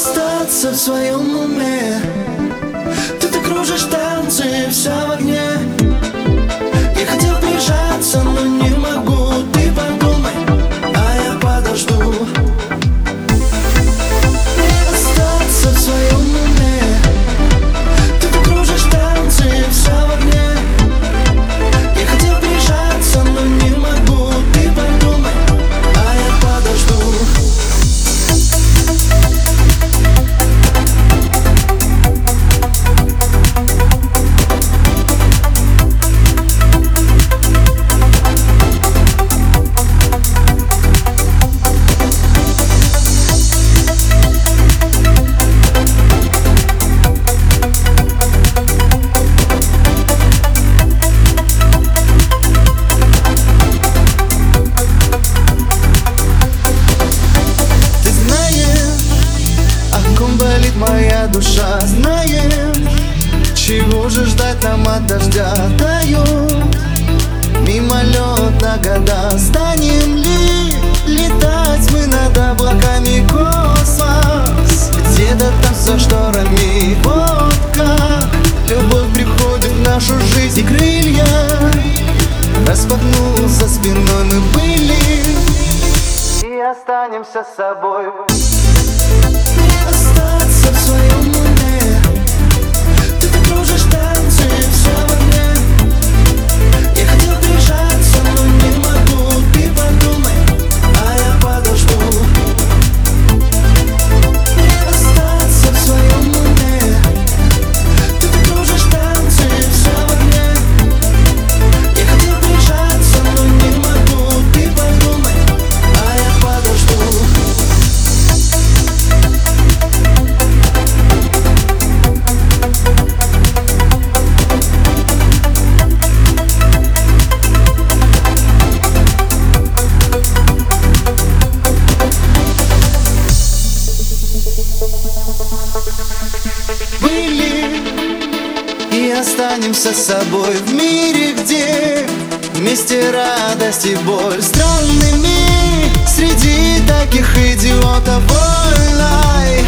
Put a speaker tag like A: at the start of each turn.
A: Остаться в своем уме моя душа Знаешь, чего же ждать нам от дождя. Дают мимолетно года Станем ли летать мы над облаками космос? Где-то там за шторами Вот как любовь приходит в нашу жизнь И крылья распахнул за спиной. Мы были и останемся с собой. Остаться Были и останемся с собой. В мире, где Вместе радость и боль. Странными Среди таких идиотов. Ой, лай,